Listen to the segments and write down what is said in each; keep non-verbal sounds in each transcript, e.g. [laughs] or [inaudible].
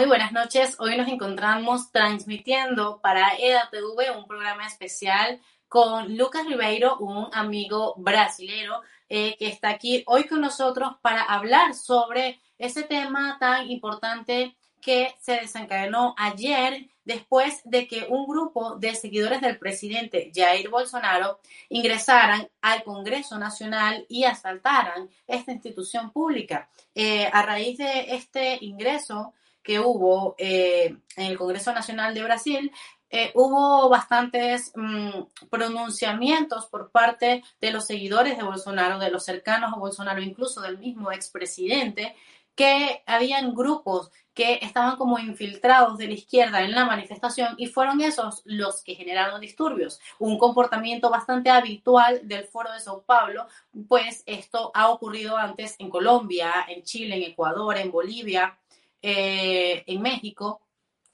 Hoy nos encontramos transmitiendo para EDATV un programa especial con Lucas Ribeiro, un amigo brasilero eh, que está aquí hoy con nosotros para hablar sobre ese tema tan importante que se desencadenó ayer después de que un grupo de seguidores del presidente Jair Bolsonaro ingresaran al Congreso Nacional y asaltaran esta institución pública. Eh, a raíz de este ingreso, que hubo eh, en el Congreso Nacional de Brasil, eh, hubo bastantes mm, pronunciamientos por parte de los seguidores de Bolsonaro, de los cercanos a Bolsonaro, incluso del mismo expresidente, que habían grupos que estaban como infiltrados de la izquierda en la manifestación y fueron esos los que generaron disturbios. Un comportamiento bastante habitual del foro de Sao Paulo, pues esto ha ocurrido antes en Colombia, en Chile, en Ecuador, en Bolivia, eh, en México,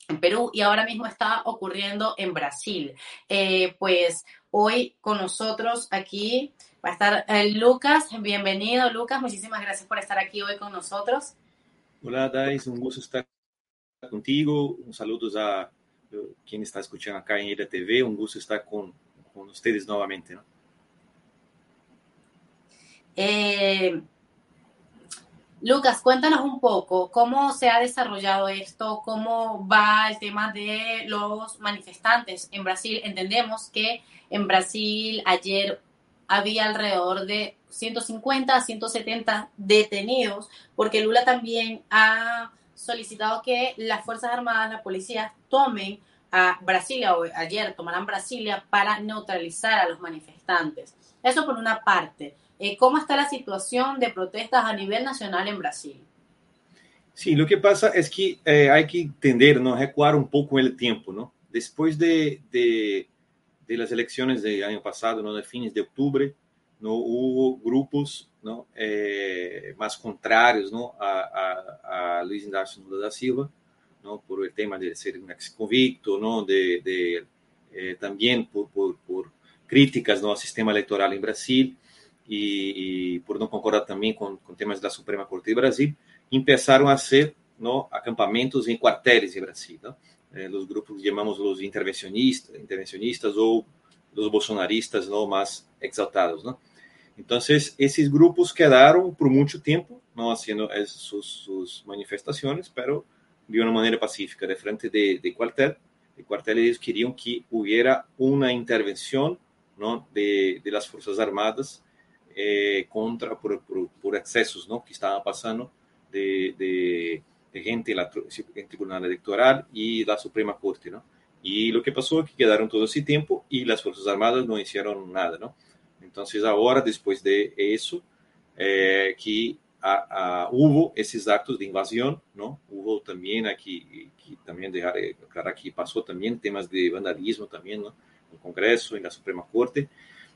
en Perú y ahora mismo está ocurriendo en Brasil. Eh, pues hoy con nosotros aquí va a estar eh, Lucas. Bienvenido, Lucas. Muchísimas gracias por estar aquí hoy con nosotros. Hola, Dais. Un gusto estar contigo. Un saludo a quien está escuchando acá en EDA TV. Un gusto estar con, con ustedes nuevamente. ¿no? Lucas, cuéntanos un poco cómo se ha desarrollado esto, cómo va el tema de los manifestantes en Brasil. Entendemos que en Brasil ayer había alrededor de 150 a 170 detenidos, porque Lula también ha solicitado que las Fuerzas Armadas, la policía, tomen a Brasilia, o ayer tomarán Brasilia para neutralizar a los manifestantes. Eso por una parte. Eh, ¿Cómo está la situación de protestas a nivel nacional en Brasil? Sí, lo que pasa es que eh, hay que entender, ¿no? recuar un poco el tiempo, ¿no? Después de, de, de las elecciones del año pasado, ¿no? de fines de octubre, ¿no? hubo grupos ¿no? Eh, más contrarios ¿no? a, a, a Luis Inácio Lula da Silva, ¿no? por el tema de ser un ex convicto, ¿no? de, de eh, también por, por, por, críticas ¿no? al sistema electoral en Brasil e, e por não concordar também com, com temas da Suprema Corte de Brasil, começaram a ser no, acampamentos em quartéis em Brasil. Eh, os grupos chamamos os intervencionistas, intervencionistas ou os bolsonaristas não mais exaltados. Não? Então, esses grupos quedaram por muito tempo não fazendo suas, suas manifestações, pero de uma maneira pacífica, de frente de, de quartel. De quartel, eles queriam que houvesse uma intervenção não, de, de las Forças Armadas eh, contra por, por, por, excesos ¿no? que estaban pasando de, de, de gente en, la, en Tribunal Electoral y la Suprema Corte, ¿no? Y lo que pasó es que quedaron todo ese tiempo y las Fuerzas Armadas no hicieron nada, ¿no? Entonces ahora, después de eso, eh, que a, a, hubo esos actos de invasión, ¿no? Hubo también aquí, aquí también dejar claro que pasó también temas de vandalismo también, ¿no? En el Congreso, en la Suprema Corte.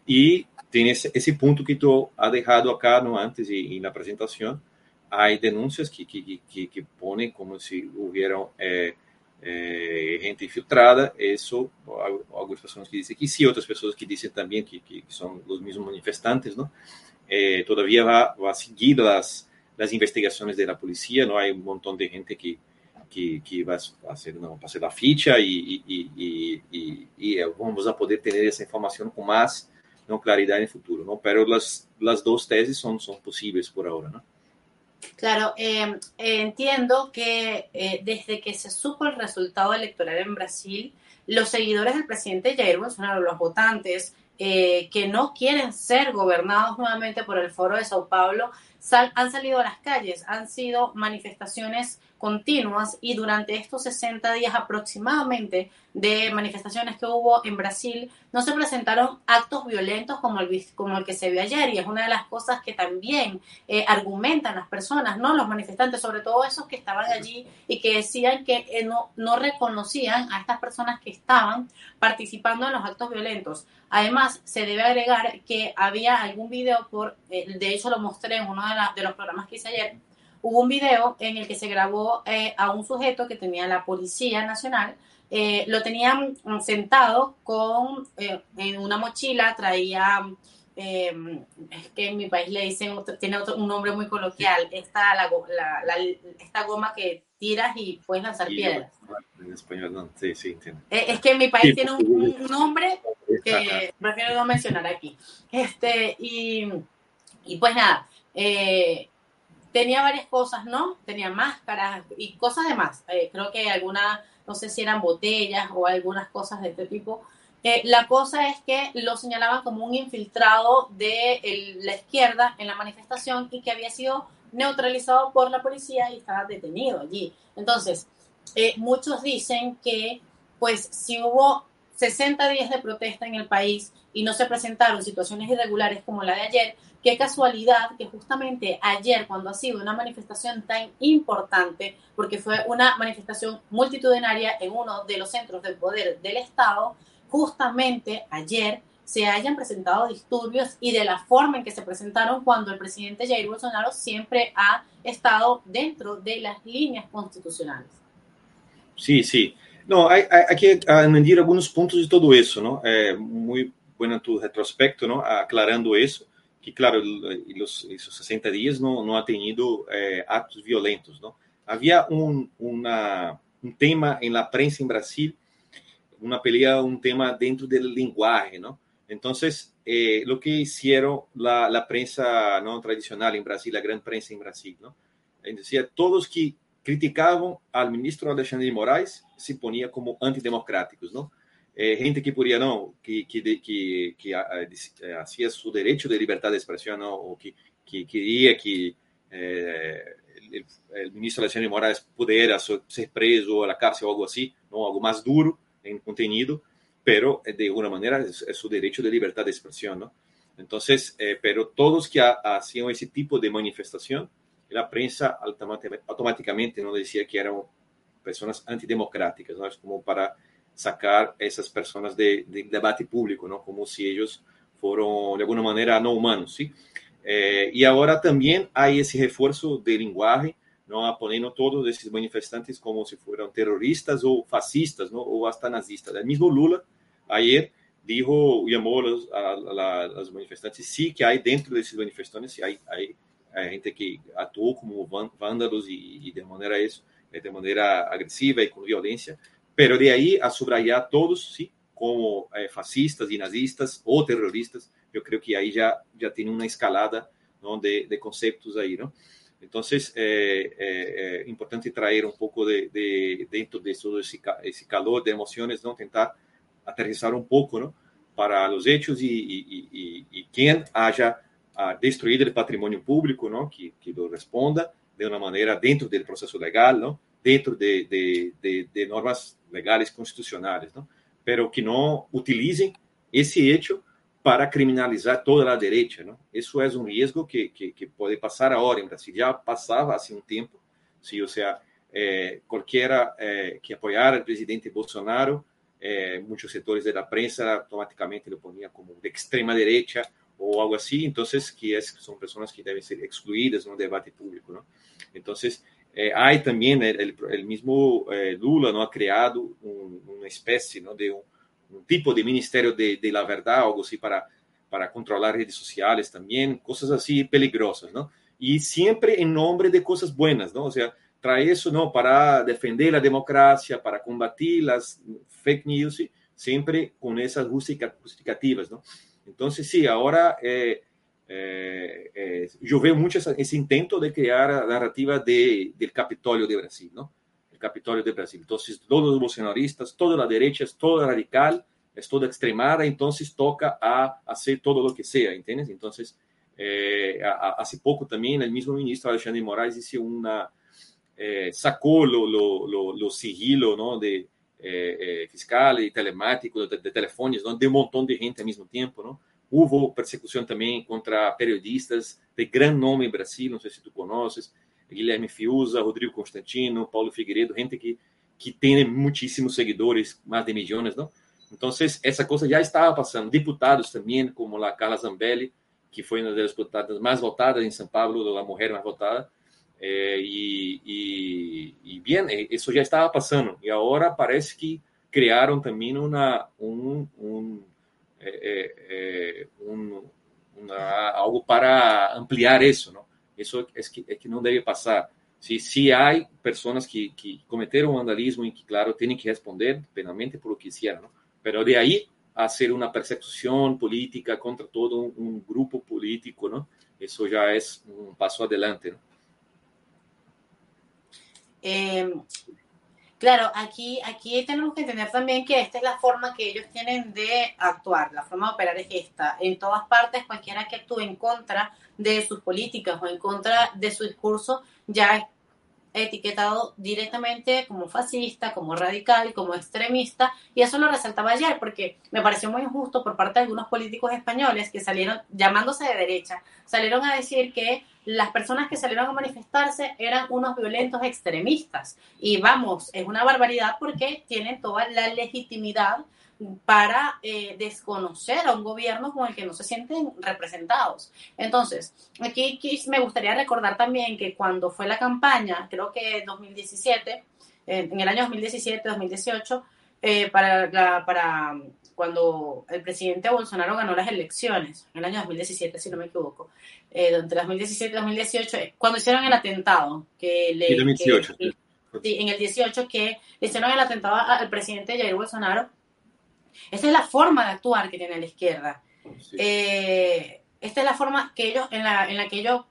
Y tiene ese, ese punto que tú has dejado acá, ¿no? Antes y, en la presentación, hay denuncias que, que, que, que ponen como si hubiera... Eh, eh, gente infiltrada, eso, algunas personas que dicen que sí, otras personas que dicen también que, que son los mismos manifestantes, ¿no? Eh, todavía va, va, a seguir las investigaciones de la policía, ¿no? Hay un montón de gente que, que, que va a hacer, no, va a ficha y, y, y, y, vamos a poder tener esa información con más ¿no? claridad en el futuro, ¿no? Pero las, las dos tesis son, son posibles por ahora, ¿no? Claro, eh, entiendo que eh, desde que se supo el resultado electoral en Brasil, los seguidores del presidente Jair Bolsonaro, los votantes eh, que no quieren ser gobernados nuevamente por el Foro de Sao Paulo, sal, han salido a las calles, han sido manifestaciones continuas y durante estos 60 días aproximadamente de manifestaciones que hubo en Brasil, no se presentaron actos violentos como el, como el que se vio ayer y es una de las cosas que también eh, argumentan las personas, ¿no? Los manifestantes, sobre todo esos que estaban allí y que decían que eh, no, no reconocían a estas personas que estaban participando en los actos violentos. Además, se debe agregar que había algún video, por, eh, de hecho lo mostré en uno de, la, de los programas que hice ayer, hubo un video en el que se grabó eh, a un sujeto que tenía la Policía Nacional, eh, lo tenían sentado con eh, en una mochila, traía, eh, es que en mi país le dicen, tiene otro, un nombre muy coloquial, esta, la, la, esta goma que tiras y puedes lanzar piedras. En español no, sí, sí, entiendo. es que en mi país sí, tiene un, un, nombre que prefiero no mencionar aquí. Este, y, y pues nada, eh, tenía varias cosas, ¿no? Tenía máscaras y cosas de más. Eh, creo que algunas, no sé si eran botellas o algunas cosas de este tipo. Eh, la cosa es que lo señalaban como un infiltrado de la izquierda en la manifestación y que había sido neutralizado por la policía y estaba detenido allí. Entonces, eh, muchos dicen que, pues, si hubo 60 días de protesta en el país y no se presentaron situaciones irregulares como la de ayer, Qué casualidad que justamente ayer, cuando ha sido una manifestación tan importante, porque fue una manifestación multitudinaria en uno de los centros del poder del Estado, justamente ayer se hayan presentado disturbios y de la forma en que se presentaron cuando el presidente Jair Bolsonaro siempre ha estado dentro de las líneas constitucionales. Sí, sí. No, hay, que añadir algunos puntos de todo eso, ¿no? Eh, muy bueno tu retrospecto, ¿no? Aclarando eso. que, claro, esos 60 días no, no ha tenido eh, actos violentos, ¿no? Había un tema en la prensa en Brasil, una pelea, un tema dentro del lenguaje, ¿no? Entonces, eh, lo que hicieron la, la, prensa no tradicional en Brasil, la gran prensa en Brasil, ¿no? Decía, todos que criticaban al ministro Alexandre de Moraes se ponían como antidemocráticos, ¿no? é, gente que podia não que que que, que hacía su derecho de libertad de expresión ¿no? o que, que quería que eh, el, ministro Alexandre Moraes pudiera ser preso a la cárcel o algo así, ¿no? algo más duro en contenido, pero de alguna manera es, es su derecho de libertad de expresión, ¿no? Entonces, eh, pero todos que hacían ese tipo de manifestación, la prensa automáticamente no decía que eran personas antidemocráticas, ¿no? Es como para sacar essas pessoas de, de, debate público, não? como se eles foram, de alguma maneira, não humanos. ¿sí? Eh, e agora também há esse reforço de linguagem, não aponendo todos esses manifestantes como se foram terroristas ou fascistas, não? ou hasta nazistas. O mesmo Lula, ayer, dijo, chamou as manifestantes, sim, que há dentro desses manifestantes, há, há gente que atuou como vândalos e, e de maneira isso, de maneira agressiva e com violência, pero de ahí a subrayar todos, sí, como eh, fascistas y nazistas o terroristas, yo creo que ahí ya, ya tiene una escalada ¿no? de, de conceptos ahí, ¿no? Entonces, eh, eh, importante traer un poco de, de, dentro de todo ese, ese, calor de emociones, ¿no? Tentar aterrizar un poco, ¿no? Para los hechos y, y, y, y quien haya ah, destruido el patrimonio público, ¿no? Que, que lo responda de una manera dentro del proceso legal, ¿no? dentro de, de, de, normas legales constitucionales, ¿no? pero que no utilicen ese hecho para criminalizar toda la derecha. ¿no? Eso es un riesgo que, que, que puede pasar ahora en Brasil. Ya pasaba hace un tiempo, ¿sí? o sea, eh, cualquiera eh, que apoyara al presidente Bolsonaro, eh, muchos sectores de la prensa automáticamente lo ponían como de extrema derecha o algo así, entonces que es, son personas que deben ser excluidas en un debate público. ¿no? Entonces, eh, hay también el, el mismo eh, Lula no ha creado un, una especie ¿no? de un, un, tipo de ministerio de, de, la verdad, algo así para, para controlar redes sociales también, cosas así peligrosas, ¿no? Y siempre en nombre de cosas buenas, ¿no? O sea, trae eso, ¿no? Para defender la democracia, para combatir las fake news, siempre con esas justificativas, ¿no? Entonces, sí, ahora eh, eh, eh, yo veo mucho ese, ese, intento de crear la narrativa de, del Capitolio de Brasil, ¿no? El Capitolio de Brasil. Entonces, todos los bolsonaristas, toda la derecha es toda radical, es toda extremada, entonces toca a hacer todo lo que sea, ¿entiendes? Entonces, eh, hace poco también el mismo ministro Alexandre Moraes hizo una, eh, sacó lo, lo, lo, lo, sigilo, ¿no? De fiscal y telemático, de, de teléfonos, ¿no? De un montón de gente al mismo tiempo, ¿no? Hubo persecução também contra periodistas de grande nome em Brasil, não sei se tu conheces, Guilherme Fiuza, Rodrigo Constantino, Paulo Figueiredo, gente que, que tem muitíssimos seguidores, mais de milhões, não? Então, essa coisa já estava passando. Deputados também, como a Carla Zambelli, que foi uma das deputadas mais votadas em São Paulo, a mulher mais votada, eh, e, e, e, bem, isso já estava. E parece que criaram também uma, um, um algo para ampliar eso, ¿no? Eso es que, es que pasar. Sí, sí hay personas que, que vandalismo y que, claro, tienen que responder penalmente por lo que hicieron, ¿no? Pero de ahí a hacer una persecución política contra todo un, un grupo político, ¿no? Eso ya es un paso adelante. Eh, Claro, aquí, aquí tenemos que entender también que esta es la forma que ellos tienen de actuar, la forma de operar es esta. En todas partes, cualquiera que actúe en contra de sus políticas o en contra de su discurso, ya etiquetado directamente como fascista, como radical, como extremista, y eso lo resaltaba ayer porque me pareció muy injusto por parte de algunos políticos españoles que salieron llamándose de derecha, salieron a decir que las personas que salieron a manifestarse eran unos violentos extremistas. Y vamos, es una barbaridad porque tienen toda la legitimidad para eh, desconocer a un gobierno con el que no se sienten representados. Entonces, aquí, me gustaría recordar también que cuando fue la campaña, creo que 2017, eh, en el año 2017-2018, eh, para, para cuando el presidente Bolsonaro ganó las elecciones, en el año 2017, si no me equivoco, eh, entre 2017 y 2018, eh, cuando hicieron el atentado, que le... en el 18, que hicieron el atentado al presidente Jair Bolsonaro, esa es la forma de actuar que tiene la izquierda. Eh, esta es la forma que ellos, en la, en la que ellos,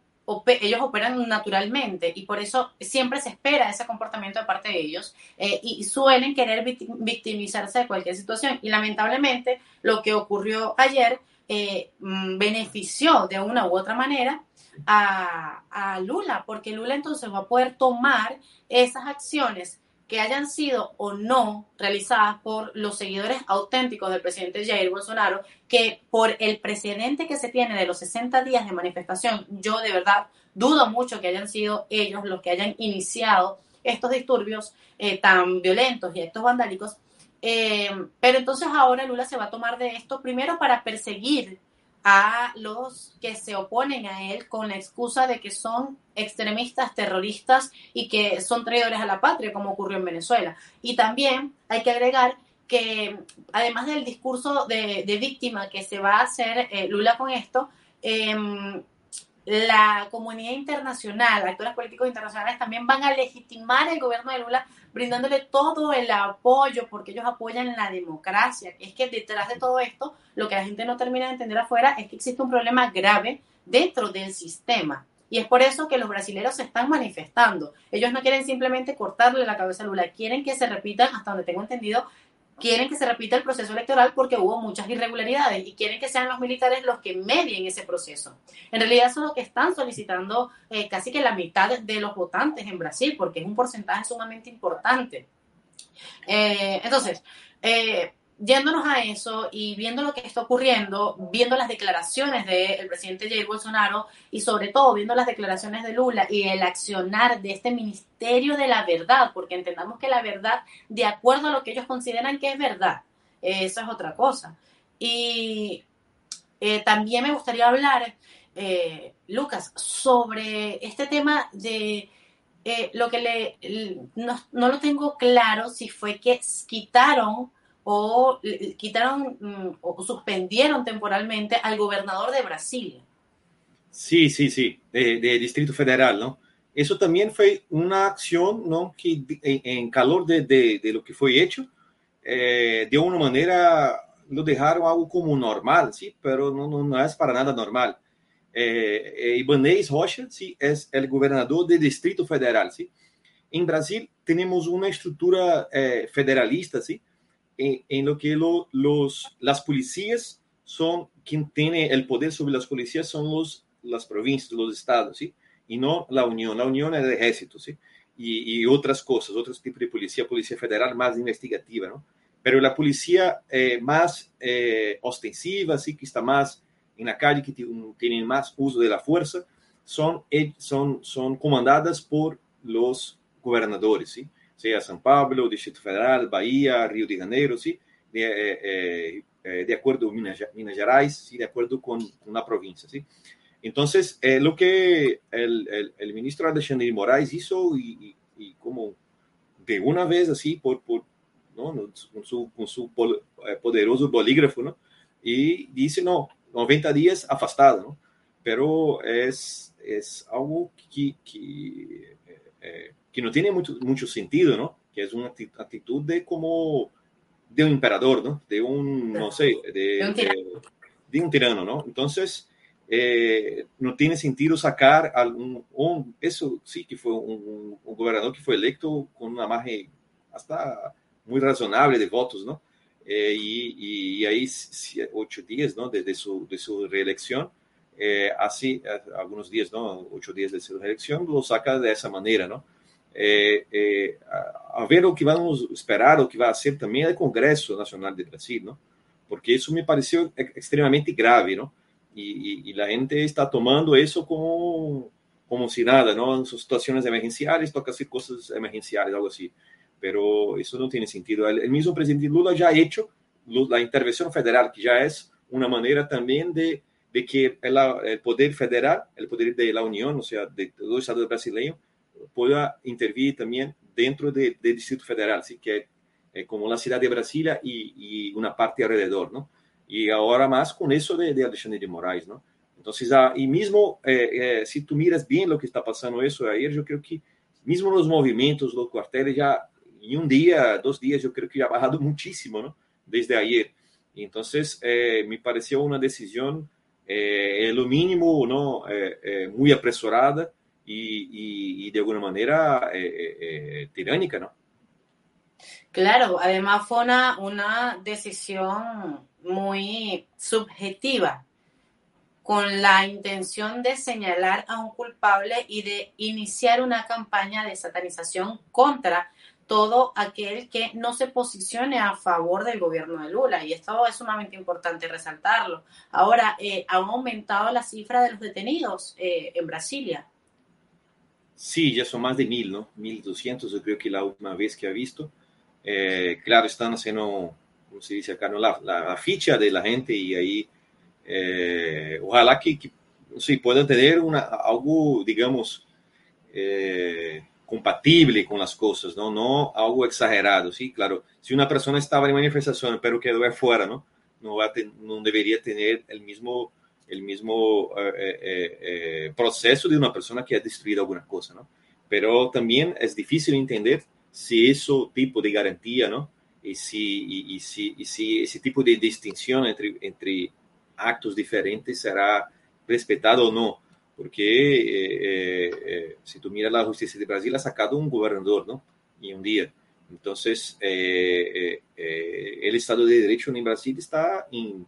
ellos operan naturalmente y por eso siempre se espera ese comportamiento de parte de ellos eh, y suelen querer victimizarse de cualquier situación. Y lamentablemente lo que ocurrió ayer eh, mm, benefició de una u otra manera a, a Lula, porque Lula entonces va a poder tomar esas acciones que hayan sido o no realizadas por los seguidores auténticos del presidente Jair Bolsonaro, que por el precedente que se tiene de los 60 días de manifestación, yo de verdad dudo mucho que hayan sido ellos los que hayan iniciado estos disturbios eh, tan violentos y estos vandálicos. Eh, pero entonces ahora Lula se va a tomar de esto primero para perseguir a los que se oponen a él con la excusa de que son extremistas, terroristas y que son traidores a la patria, como ocurrió en Venezuela. Y también hay que agregar que además del discurso de, víctima que se va a hacer eh, Lula con esto, eh, la comunidad internacional, actores políticos internacionales también van a legitimar el gobierno de Lula brindándole todo el apoyo porque ellos apoyan la democracia. Es que detrás de todo esto, lo que la gente no termina de entender afuera es que existe un problema grave dentro del sistema. Y es por eso que los brasileños se están manifestando. Ellos no quieren simplemente cortarle la cabeza a Lula, quieren que se repitan, hasta donde tengo entendido, quieren que se repita el proceso electoral porque hubo muchas irregularidades y quieren que sean los militares los que medien ese proceso. En realidad eso es lo que están solicitando eh, casi que la mitad de los votantes en Brasil porque es un porcentaje sumamente importante. Eh, entonces, eh, yéndonos a eso y viendo lo que está ocurriendo, viendo las declaraciones del presidente Jair Bolsonaro y sobre todo viendo las declaraciones de Lula y el accionar de este Ministerio de la Verdad, porque entendamos que la verdad, de acuerdo a lo que ellos consideran que es verdad, eso es otra cosa. Y eh, también me gustaría hablar, eh, Lucas, sobre este tema de... Eh, lo que le no, no lo tengo claro si fue que quitaron o quitaron mm, o suspendieron temporalmente al gobernador de Brasil. Sí, sí, sí, de, Distrito Federal, ¿no? Eso también fue una acción, ¿no? Que en, calor de, de, lo que fue hecho, eh, de una manera lo dejaron algo como normal, ¿sí? Pero no, no, no es para nada normal. Eh, eh, Ibanez Rocha, sí, es el gobernador del Distrito Federal, ¿sí? En Brasil tenemos una estructura eh, federalista, ¿sí? En, lo que los, las policías son quien tiene el poder sobre las policías son los, las provincias, los estados, ¿sí? Y no la Unión. La Unión es el ejército, ¿sí? Y, y otras cosas, otros tipos de policía, policía federal más investigativa, ¿no? Pero la policía eh, más eh, ostensiva, ¿sí? Que está más en la calle, que tienen más uso de la fuerza, son, eh, son, son comandadas por los gobernadores, ¿sí? Sea São Paulo, Distrito Federal, Bahia, Rio de Janeiro, ¿sí? de, eh, eh, de acuerdo Minas, Minas Gerais, ¿sí? de acuerdo con, con la provincia. ¿sí? Entonces, eh, lo que el, ministro Alexandre Moraes hizo y, y, y, como de una vez así, por, por, ¿no? con su poderoso bolígrafo, ¿no? y dice, no, 90 días afastado, ¿no? pero es, es algo que, que eh, que no tiene mucho, mucho sentido, ¿no? Que es una actitud de como de un emperador, ¿no? De un, no sé, de, de, un, tirano, ¿no? Entonces, eh, no tiene sentido sacar algún, un, eso sí que fue un, un, gobernador que fue electo con una margen hasta muy razonable de votos, ¿no? Eh, y, y, ahí ocho días, ¿no? Desde su, de su reelección, eh, así, algunos días, ¿no? Ocho días de su reelección, lo saca de esa manera, ¿no? É, é, a, ver o que vamos esperar, o que vai ser também é o Congresso Nacional de Brasil, não? Porque isso me pareceu extremamente grave, não? E, e, e a gente está tomando isso como como se nada, não? São situações emergenciais, toca ser coisas emergenciais, algo assim. Pero isso não tem sentido. O mesmo presidente Lula já hecho a intervenção federal, que já é uma maneira também de, de que o poder federal, o poder da União, ou seja, de, do Estado brasileiro, pueda intervenir también dentro del de Distrito Federal, ¿sí? que es como la ciudad de Brasilia y, y, una parte alrededor, ¿no? Y ahora más con eso de, de Alexandre de Moraes, ¿no? Entonces, ah, y mismo, eh, eh, si tú miras bien lo que está pasando eso ayer, yo creo que mismo los movimientos, los cuarteles, ya en un día, dos días, yo creo que ya ha bajado muchísimo, ¿no? Desde ayer. Entonces, eh, me pareció una decisión, eh, lo mínimo, ¿no? muy apresurada y, de alguna manera eh, eh, eh, tiránica, ¿no? Claro, además fue una, una decisión muy subjetiva, con la intención de señalar a un culpable y de iniciar una campaña de satanización contra todo aquel que no se posicione a favor del gobierno de Lula. Y esto es sumamente importante resaltarlo. Ahora, eh, ha aumentado la cifra de los detenidos eh, en Brasilia. Sí, ya son más de mil, ¿no? Mil doscientos, yo creo que la última vez que ha visto. Eh, claro, están haciendo, como se dice acá, ¿no? la, la, ficha de la gente y ahí, eh, ojalá que, que sí, puedan tener una, algo, digamos, eh, compatible con las cosas, ¿no? No algo exagerado, ¿sí? Claro, si una persona estaba en manifestación pero quedó afuera, ¿no? No, va no debería tener el mismo el mismo eh, eh, eh, proceso de una persona que ha destruido alguna cosa, ¿no? Pero también es difícil entender si ese tipo de garantía, ¿no? Y si, y, y si, y si ese tipo de distinción entre, entre actos diferentes será respetado o no. Porque si tú miras la justicia de Brasil, ha sacado un gobernador, ¿no? En un día. Entonces, el Estado de Derecho en Brasil está en,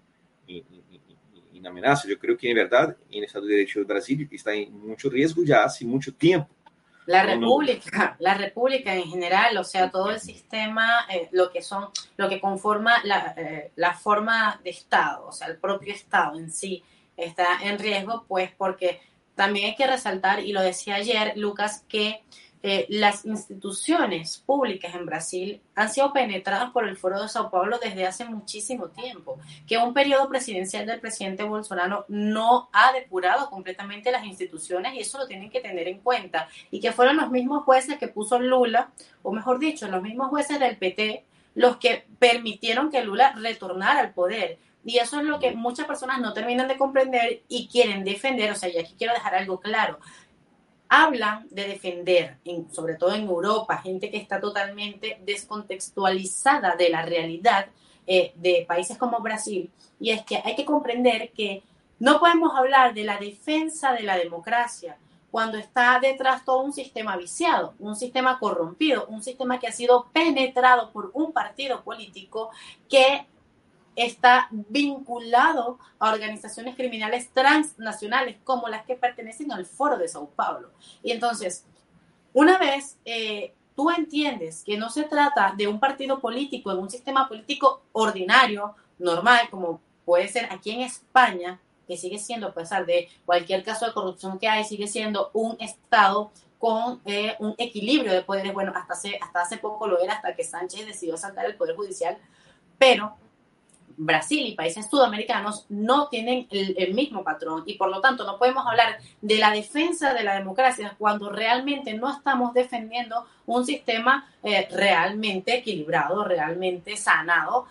amenaza. Yo creo que en verdad el Estado de Derecho de Brasil está en mucho riesgo ya hace mucho tiempo. La República, la República en general, o sea, todo el sistema, eh, lo que son, lo que conforma la, eh, la, forma de Estado, o sea, el propio Estado en sí está en riesgo, pues porque también hay que resaltar, y lo decía ayer Lucas, que eh, las instituciones públicas en Brasil han sido penetradas por el Foro de Sao Paulo desde hace muchísimo tiempo, que un periodo presidencial del presidente Bolsonaro no ha depurado completamente las instituciones y eso lo tienen que tener en cuenta, y que fueron los mismos jueces que puso Lula, o mejor dicho, los mismos jueces del PT, los que permitieron que Lula retornara al poder. Y eso es lo que muchas personas no terminan de comprender y quieren defender. O sea, y aquí quiero dejar algo claro hablan de defender, sobre todo en Europa, gente que está totalmente descontextualizada de la realidad eh, de países como Brasil, y es que hay que comprender que no podemos hablar de la defensa de la democracia cuando está detrás todo un sistema viciado, un sistema corrompido, un sistema que ha sido penetrado por un partido político que está vinculado a organizaciones criminales transnacionales como las que pertenecen al Foro de Sao Paulo. Y entonces, una vez eh, tú entiendes que no se trata de un partido político en un sistema político ordinario, normal, como puede ser aquí en España, que sigue siendo, a pesar de cualquier caso de corrupción que hay, sigue siendo un Estado con eh, un equilibrio de poderes. Bueno, hasta hace, hasta hace poco lo era, hasta que Sánchez decidió saltar el Poder Judicial, pero Brasil y países sudamericanos no tienen el, mismo patrón y por lo tanto no podemos hablar de la defensa de la democracia cuando realmente no estamos defendiendo un sistema eh, realmente equilibrado, realmente sanado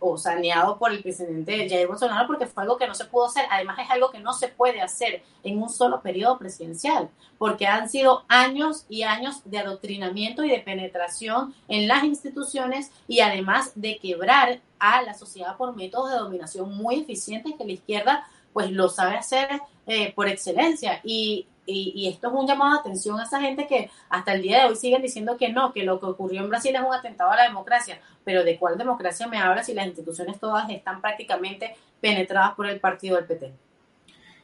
o saneado por el presidente Jair Bolsonaro porque fue algo que no se pudo hacer. Además es algo que no se puede hacer en un solo periodo presidencial porque han sido años y años de adoctrinamiento y de penetración en las instituciones y además de quebrar a la sociedad por métodos de dominación muy eficientes que la izquierda pues lo sabe hacer eh, por excelencia. Y, y, esto es un llamado de atención a esa gente que hasta el día de hoy siguen diciendo que no, que lo que ocurrió en Brasil es un atentado a la democracia. Pero ¿de cuál democracia me habla si las instituciones todas están prácticamente penetradas por el partido del PT?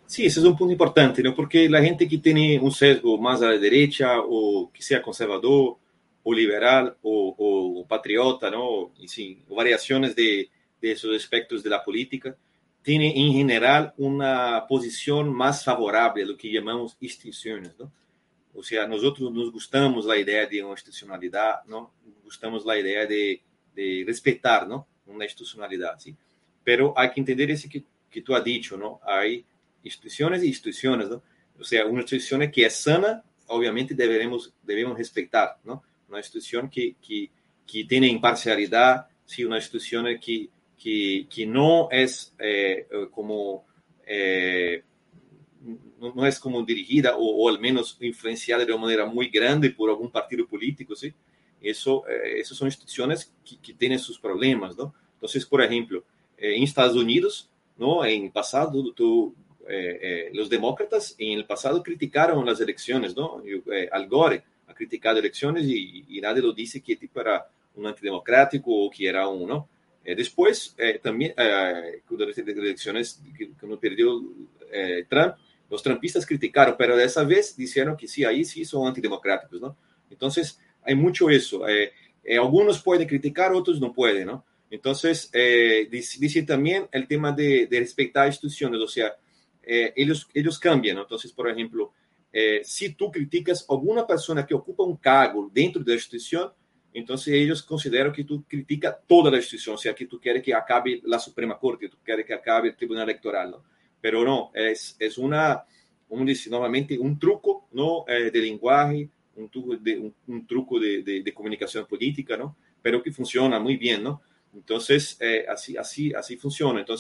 Sí, ese es un punto importante, ¿no? Porque la gente que tiene un sesgo más a la derecha o que sea conservador o liberal o, patriota, ¿no? Y sí, variaciones de, de, esos aspectos de la política, tiene en general una posición más favorable a lo que llamamos instituciones, ¿no? O sea, nosotros nos gustamos la idea de una institucionalidad, ¿no? Gustamos la idea de, de respetar, ¿no? Una institucionalidad, ¿sí? Pero hay que entender ese que, que tú has dicho, ¿no? Hay instituciones y instituciones, ¿no? O sea, una institución que es sana, obviamente deberemos, debemos respetar, ¿no? una institución que, que, que tiene imparcialidad, ¿sí? una institución que, que, que no es eh, como... Eh, no, es como dirigida o, o, al menos influenciada de una manera muy grande por algún partido político, ¿sí? Eso, eh, esas son instituciones que, que, tienen sus problemas, ¿no? Entonces, por ejemplo, en Estados Unidos, ¿no? En pasado, tú, los demócratas en el pasado criticaron las elecciones, ¿no? Al Gore, ha criticado elecciones y, y, nadie lo dice que tipo era un antidemocrático o que era uno. Eh, después, eh, también, eh, durante las elecciones que, que no perdió eh, Trump, los trumpistas criticaron, pero de esa vez dijeron que sí, ahí sí son antidemocráticos, ¿no? Entonces, hay mucho eso. Eh, eh, algunos pueden criticar, otros no pueden, ¿no? Entonces, dice, dice, también el tema de, de respetar instituciones, o sea, ellos, ellos cambian, ¿no? Entonces, por ejemplo, eh, se tu criticas alguma pessoa que ocupa um cargo dentro da instituição, então eles consideram que tu critica toda a instituição, ou seja, que tu quer que acabe a Suprema Corte, tu quer que acabe o Tribunal Eleitoral, não? Pero não, é, é uma, como disse novamente, um truco não, é, de linguagem, um truco de, um, um truco de, de, de, comunicação política, não? Pero que funciona muito bem, não? Então, é, assim, assim, assim funciona. Então,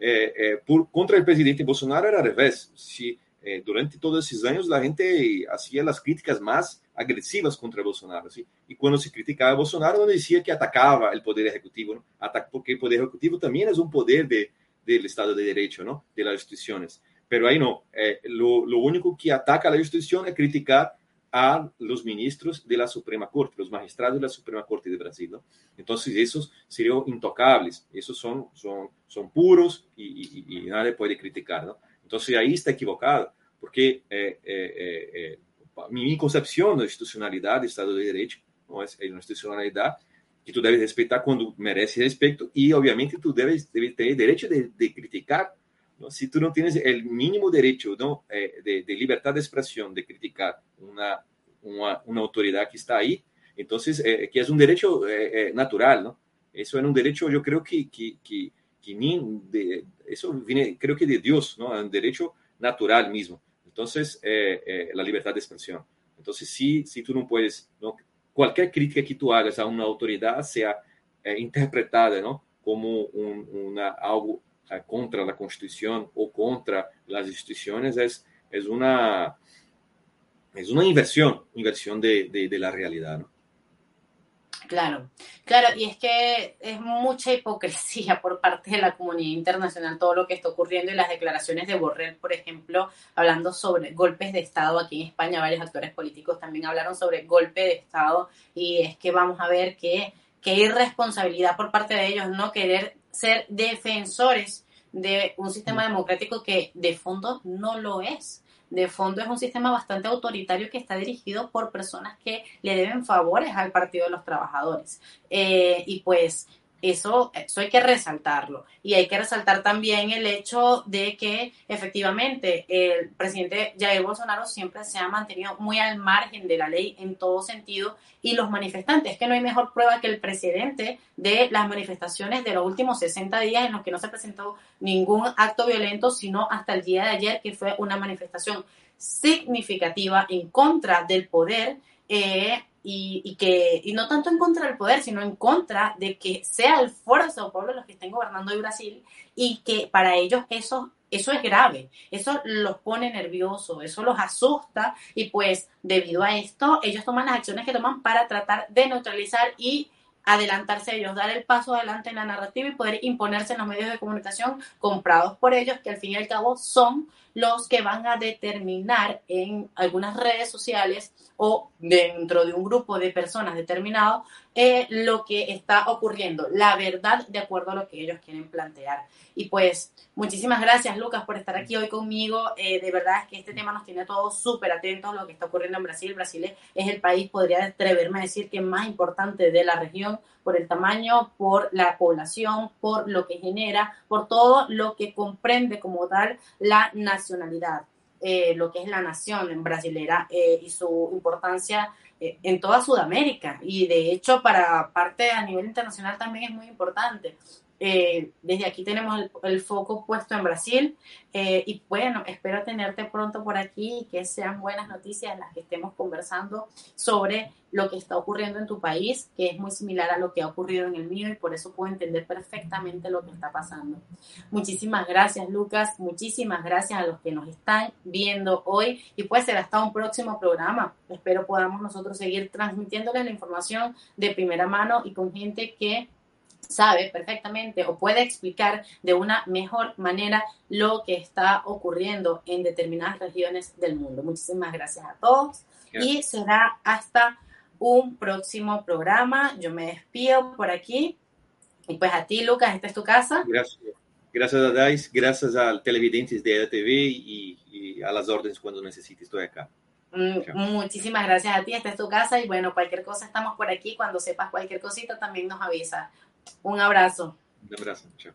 é, é, por contra o presidente Bolsonaro era ao revés. Se eh, durante todos esos años la gente hacía las críticas más agresivas contra Bolsonaro. ¿sí? Y cuando se criticaba a Bolsonaro, no decía que atacaba el poder ejecutivo, ¿no? porque el poder ejecutivo también es un poder de, del Estado de Derecho, ¿no? de las instituciones. Pero ahí no, eh, lo, lo, único que ataca a la institución es criticar a los ministros de la Suprema Corte, los magistrados de la Suprema Corte de Brasil. ¿no? Entonces, esos serían intocables, esos son, son, son puros y, y, nadie puede criticar. ¿no? Entonces, ahí está equivocado, porque eh, eh, eh, mi concepción de institucionalidad, de Estado de Derecho, no es una institucionalidad que tú debes respetar cuando merece respeto y obviamente tú debes, debes tener derecho de, de criticar si tú no tienes el mínimo derecho ¿no? Eh, de, de, libertad de expresión, de criticar una, una, una autoridad que está ahí, entonces, eh, que es un derecho eh, natural, ¿no? Eso es un derecho, yo creo que, que, que, que ni de, eso viene, creo que de Dios, ¿no? Es un derecho natural mismo. Entonces, la libertad de expresión. Entonces, si, si tú no puedes, ¿no? cualquier crítica que tú hagas a una autoridad sea interpretada, ¿no? Como un, una, algo contra la Constitución o contra las instituciones es, es, una, es una inversión, inversión de, de, la realidad. ¿no? Claro, claro, y es que es mucha hipocresía [laughs] por parte de la comunidad internacional todo lo que está ocurriendo y las declaraciones de Borrell, por ejemplo, hablando sobre golpes de Estado aquí en España, varios actores políticos también hablaron sobre golpe de Estado y es que vamos a ver que, que irresponsabilidad por parte de ellos no querer ser defensores de un sistema mm. democrático que de fondo no lo es. De fondo es un sistema bastante autoritario que está dirigido por personas que le deben favores al Partido de los Trabajadores. Eh, y pues eso, hay que resaltarlo. Y hay que resaltar también el hecho de que efectivamente el presidente Jair Bolsonaro siempre se ha mantenido muy al margen de la ley en todo sentido y los manifestantes, que no hay mejor prueba que el presidente de las manifestaciones de los últimos 60 días en los que no se presentó ningún acto violento, sino hasta el día de ayer, que fue una manifestación significativa en contra del poder. Eh, y, que, y no tanto en contra del poder, sino en contra de que sea el Foro de Sao Paulo los que estén gobernando hoy Brasil y que para ellos eso, eso es grave, eso los pone nerviosos, eso los asusta y pues debido a esto ellos toman las acciones que toman para tratar de neutralizar y adelantarse ellos, dar el paso adelante en la narrativa y poder imponerse en los medios de comunicación comprados por ellos, que al fin y al cabo son los que van a determinar en algunas redes sociales o dentro de un grupo de personas determinado eh, lo que está ocurriendo, la verdad de acuerdo a lo que ellos quieren plantear. Y pues muchísimas gracias Lucas por estar aquí hoy conmigo. Eh, de verdad es que este tema nos tiene todos súper atentos a lo que está ocurriendo en Brasil. Brasil es el país, podría atreverme a decir, que más importante de la región por el tamaño, por la población, por lo que genera, por todo lo que comprende como tal la nacionalidad. Eh, lo que es la nación brasilera eh, y su importancia en toda Sudamérica. Y de hecho, para parte a nivel internacional también es muy importante. Eh, desde aquí tenemos el, foco puesto en Brasil eh, y bueno, espero tenerte pronto por aquí y que sean buenas noticias las que estemos conversando sobre lo que está ocurriendo en tu país, que es muy similar a lo que ha ocurrido en el mío y por eso puedo entender perfectamente lo que está pasando. Muchísimas gracias Lucas, muchísimas gracias a los que nos están viendo hoy y puede ser hasta un próximo programa. Espero podamos nosotros seguir transmitiéndoles la información de primera mano y con gente que sabe perfectamente o puede explicar de una mejor manera lo que está ocurriendo en determinadas regiones del mundo. Muchísimas gracias a todos y será hasta un próximo programa. Yo me despido por aquí y pues a ti, Lucas, esta es tu casa. Gracias. Gracias a Dais, gracias al televidentes de EDTV y, y a las órdenes cuando necesites, estoy acá. Mm, muchísimas gracias a ti, esta es tu casa y bueno, cualquier cosa estamos por aquí, cuando sepas cualquier cosita también nos avisa. Un abrazo. Un abrazo, chao.